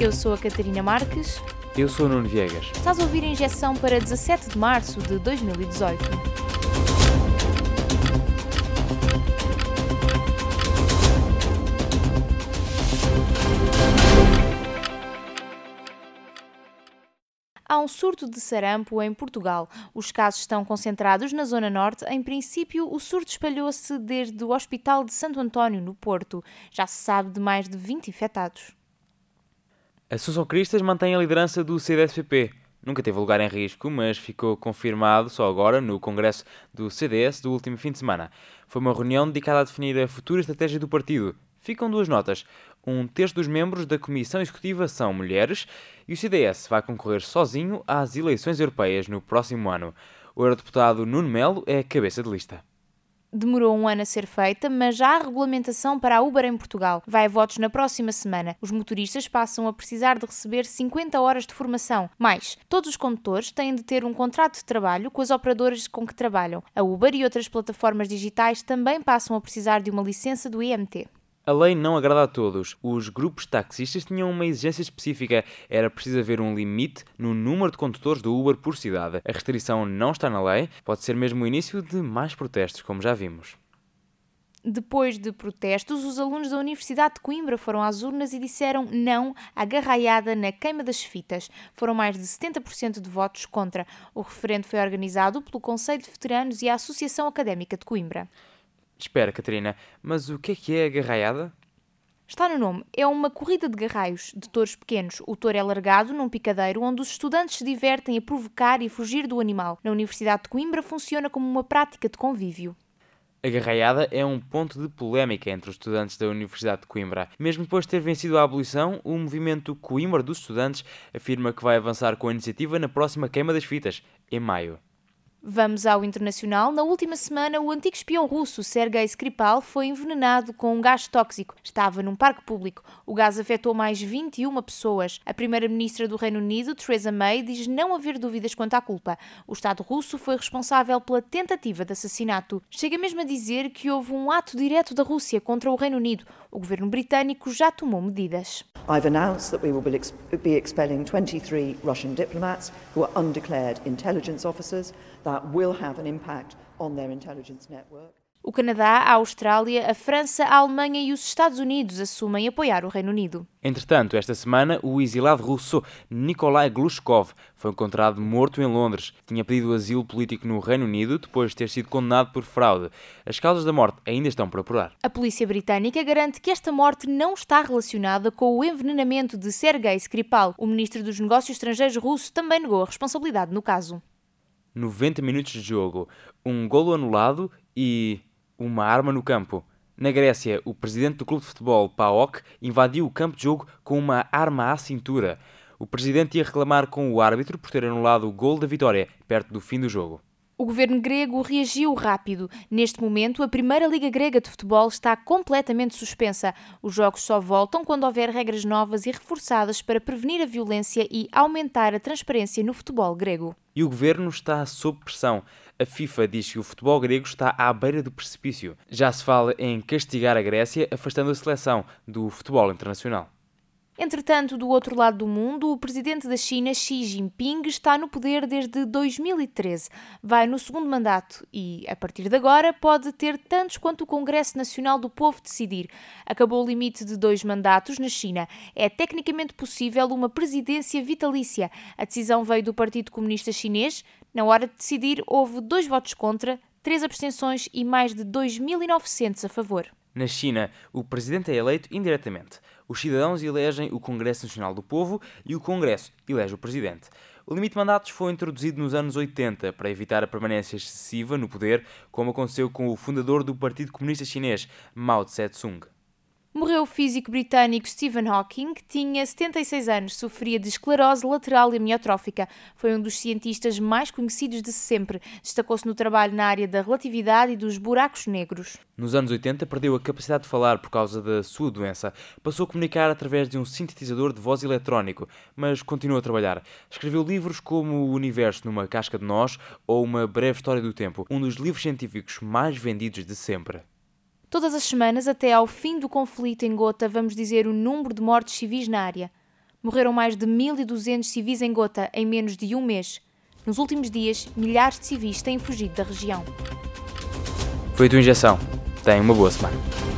Eu sou a Catarina Marques. Eu sou o Nuno Viegas. Estás a ouvir a injeção para 17 de março de 2018. Há um surto de sarampo em Portugal. Os casos estão concentrados na Zona Norte. Em princípio, o surto espalhou-se desde o Hospital de Santo António, no Porto. Já se sabe de mais de 20 infectados. A Associação Cristas mantém a liderança do CDSPP. Nunca teve lugar em risco, mas ficou confirmado só agora no congresso do CDS do último fim de semana. Foi uma reunião dedicada a definir a futura estratégia do partido. Ficam duas notas. Um terço dos membros da Comissão Executiva são mulheres e o CDS vai concorrer sozinho às eleições europeias no próximo ano. O eurodeputado Nuno Melo é cabeça de lista demorou um ano a ser feita, mas já há regulamentação para a Uber em Portugal. Vai a votos na próxima semana. Os motoristas passam a precisar de receber 50 horas de formação. Mais, todos os condutores têm de ter um contrato de trabalho com as operadoras com que trabalham. A Uber e outras plataformas digitais também passam a precisar de uma licença do IMT. A lei não agrada a todos. Os grupos taxistas tinham uma exigência específica. Era preciso haver um limite no número de condutores do Uber por cidade. A restrição não está na lei. Pode ser mesmo o início de mais protestos, como já vimos. Depois de protestos, os alunos da Universidade de Coimbra foram às urnas e disseram não à garraiada na queima das fitas. Foram mais de 70% de votos contra. O referendo foi organizado pelo Conselho de Veteranos e a Associação Académica de Coimbra. Espera, Catarina, mas o que é que é a garraiada? Está no nome. É uma corrida de garraios, de touros pequenos. O touro é largado num picadeiro onde os estudantes se divertem a provocar e fugir do animal. Na Universidade de Coimbra funciona como uma prática de convívio. A garraiada é um ponto de polémica entre os estudantes da Universidade de Coimbra. Mesmo depois de ter vencido a abolição, o movimento Coimbra dos Estudantes afirma que vai avançar com a iniciativa na próxima queima das fitas, em maio. Vamos ao internacional. Na última semana, o antigo espião russo Sergei Skripal foi envenenado com um gás tóxico. Estava num parque público. O gás afetou mais 21 pessoas. A primeira-ministra do Reino Unido, Theresa May, diz não haver dúvidas quanto à culpa. O Estado russo foi responsável pela tentativa de assassinato. Chega mesmo a dizer que houve um ato direto da Rússia contra o Reino Unido. O governo britânico já tomou medidas. I've announced that we will be expelling 23 Russian diplomats who are undeclared intelligence officers. That will have an impact on their intelligence network. O Canadá, a Austrália, a França, a Alemanha e os Estados Unidos assumem apoiar o Reino Unido. Entretanto, esta semana, o exilado russo Nikolai Glushkov foi encontrado morto em Londres. Tinha pedido asilo político no Reino Unido depois de ter sido condenado por fraude. As causas da morte ainda estão por apurar. A polícia britânica garante que esta morte não está relacionada com o envenenamento de Sergei Skripal. O ministro dos Negócios Estrangeiros russo também negou a responsabilidade no caso. 90 minutos de jogo, um golo anulado e uma arma no campo. Na Grécia, o presidente do clube de futebol, PAOK, invadiu o campo de jogo com uma arma à cintura. O presidente ia reclamar com o árbitro por ter anulado o gol da vitória perto do fim do jogo. O governo grego reagiu rápido. Neste momento, a primeira Liga Grega de Futebol está completamente suspensa. Os jogos só voltam quando houver regras novas e reforçadas para prevenir a violência e aumentar a transparência no futebol grego. E o governo está sob pressão. A FIFA diz que o futebol grego está à beira do precipício. Já se fala em castigar a Grécia, afastando a seleção do futebol internacional. Entretanto, do outro lado do mundo, o presidente da China, Xi Jinping, está no poder desde 2013. Vai no segundo mandato e, a partir de agora, pode ter tantos quanto o Congresso Nacional do Povo decidir. Acabou o limite de dois mandatos na China. É tecnicamente possível uma presidência vitalícia. A decisão veio do Partido Comunista Chinês. Na hora de decidir, houve dois votos contra, três abstenções e mais de 2.900 a favor. Na China, o presidente é eleito indiretamente. Os cidadãos elegem o Congresso Nacional do Povo e o Congresso elege o presidente. O limite de mandatos foi introduzido nos anos 80 para evitar a permanência excessiva no poder, como aconteceu com o fundador do Partido Comunista Chinês, Mao Tse-tung. Morreu o físico britânico Stephen Hawking, que tinha 76 anos, sofria de esclerose lateral amiotrófica. Foi um dos cientistas mais conhecidos de sempre. Destacou-se no trabalho na área da relatividade e dos buracos negros. Nos anos 80, perdeu a capacidade de falar por causa da sua doença. Passou a comunicar através de um sintetizador de voz eletrónico, mas continuou a trabalhar. Escreveu livros como O Universo numa Casca de Nós ou Uma Breve História do Tempo, um dos livros científicos mais vendidos de sempre. Todas as semanas, até ao fim do conflito em Gota, vamos dizer o número de mortes civis na área. Morreram mais de 1.200 civis em Gota em menos de um mês. Nos últimos dias, milhares de civis têm fugido da região. Foi a tua injeção. Tenha uma boa semana.